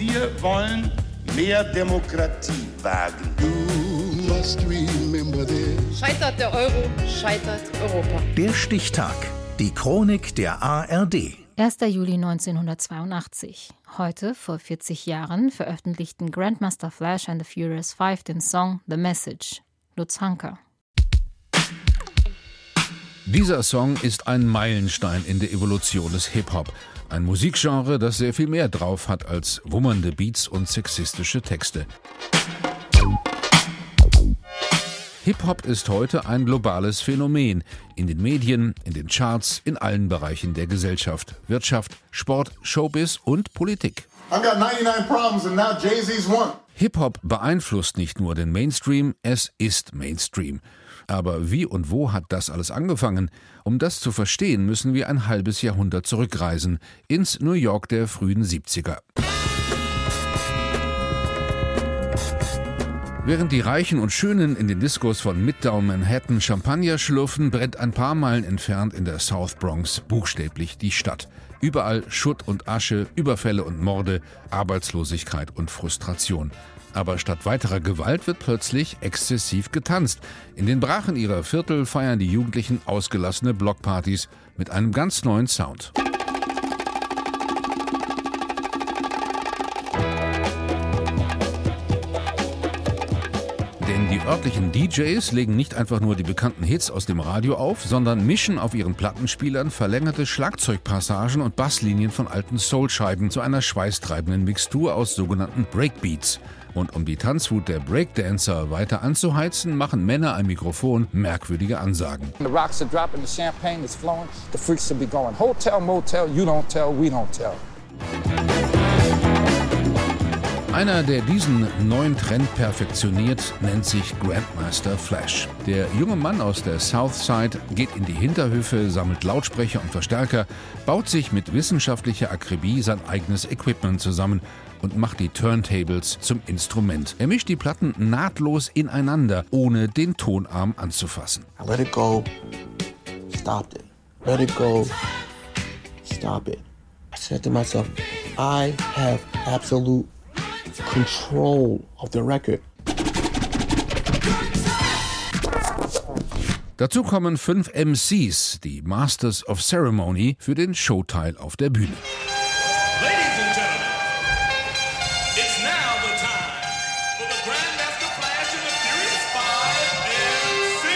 Wir wollen mehr Demokratie wagen. Scheitert der Euro, scheitert Europa. Der Stichtag. Die Chronik der ARD. 1. Juli 1982. Heute, vor 40 Jahren, veröffentlichten Grandmaster Flash and the Furious Five den Song The Message. Lutz Hanker. Dieser Song ist ein Meilenstein in der Evolution des Hip-Hop. Ein Musikgenre, das sehr viel mehr drauf hat als wummernde Beats und sexistische Texte. Hip-Hop ist heute ein globales Phänomen. In den Medien, in den Charts, in allen Bereichen der Gesellschaft, Wirtschaft, Sport, Showbiz und Politik. Hip-Hop beeinflusst nicht nur den Mainstream, es ist Mainstream. Aber wie und wo hat das alles angefangen? Um das zu verstehen, müssen wir ein halbes Jahrhundert zurückreisen, ins New York der frühen 70er. Während die Reichen und Schönen in den Diskos von Midtown Manhattan Champagner schlürfen, brennt ein paar Meilen entfernt in der South Bronx buchstäblich die Stadt. Überall Schutt und Asche, Überfälle und Morde, Arbeitslosigkeit und Frustration. Aber statt weiterer Gewalt wird plötzlich exzessiv getanzt. In den Brachen ihrer Viertel feiern die Jugendlichen ausgelassene Blockpartys mit einem ganz neuen Sound. Denn die örtlichen DJs legen nicht einfach nur die bekannten Hits aus dem Radio auf, sondern mischen auf ihren Plattenspielern verlängerte Schlagzeugpassagen und Basslinien von alten Soulscheiben zu einer schweißtreibenden Mixtur aus sogenannten Breakbeats. Und um die Tanzwut der Breakdancer weiter anzuheizen, machen Männer am Mikrofon merkwürdige Ansagen. The rocks are dropping, the champagne is flowing, the freaks will be going hotel, motel, you don't tell, we don't tell. Einer, der diesen neuen Trend perfektioniert, nennt sich Grandmaster Flash. Der junge Mann aus der Southside geht in die Hinterhöfe, sammelt Lautsprecher und Verstärker, baut sich mit wissenschaftlicher Akribie sein eigenes Equipment zusammen und macht die Turntables zum Instrument. Er mischt die Platten nahtlos ineinander, ohne den Tonarm anzufassen. Let it go, stopped it. Let it go, stop it. I said to myself, I have absolute control of the record. Dazu kommen fünf MCs, die Masters of Ceremony, für den Showteil auf der Bühne. Ladies and gentlemen, it's now the time for the Grandmaster Flash and the Furious Five MC.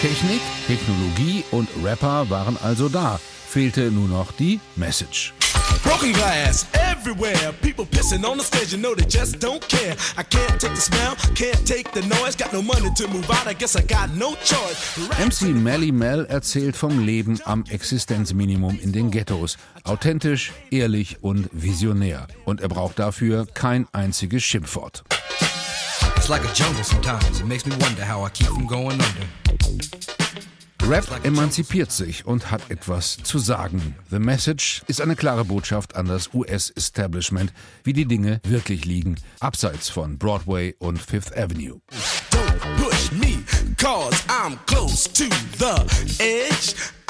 Technik, Technologie und Rapper waren also da. Fehlte nur noch die Message. Broken glass everywhere. People pissing on the stage, you know they just don't care. I can't take the smell, can't take the noise. Got no money to move out, I guess I got no choice. MC Melly Mel erzählt vom Leben am Existenzminimum in den Ghettos. Authentisch, ehrlich und visionär. Und er braucht dafür kein einziges Schimpfwort. It's like a jungle sometimes. It makes me wonder how I keep from going under. Rap emanzipiert sich und hat etwas zu sagen. The Message ist eine klare Botschaft an das US-Establishment, wie die Dinge wirklich liegen, abseits von Broadway und Fifth Avenue.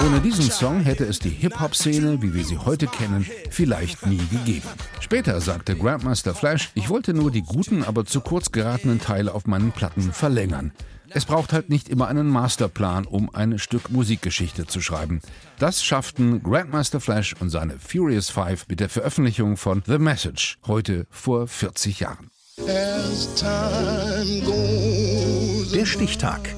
Ohne diesen Song hätte es die Hip-Hop-Szene, wie wir sie heute kennen, vielleicht nie gegeben. Später sagte Grandmaster Flash, ich wollte nur die guten, aber zu kurz geratenen Teile auf meinen Platten verlängern. Es braucht halt nicht immer einen Masterplan, um ein Stück Musikgeschichte zu schreiben. Das schafften Grandmaster Flash und seine Furious Five mit der Veröffentlichung von The Message, heute vor 40 Jahren. Der Stichtag.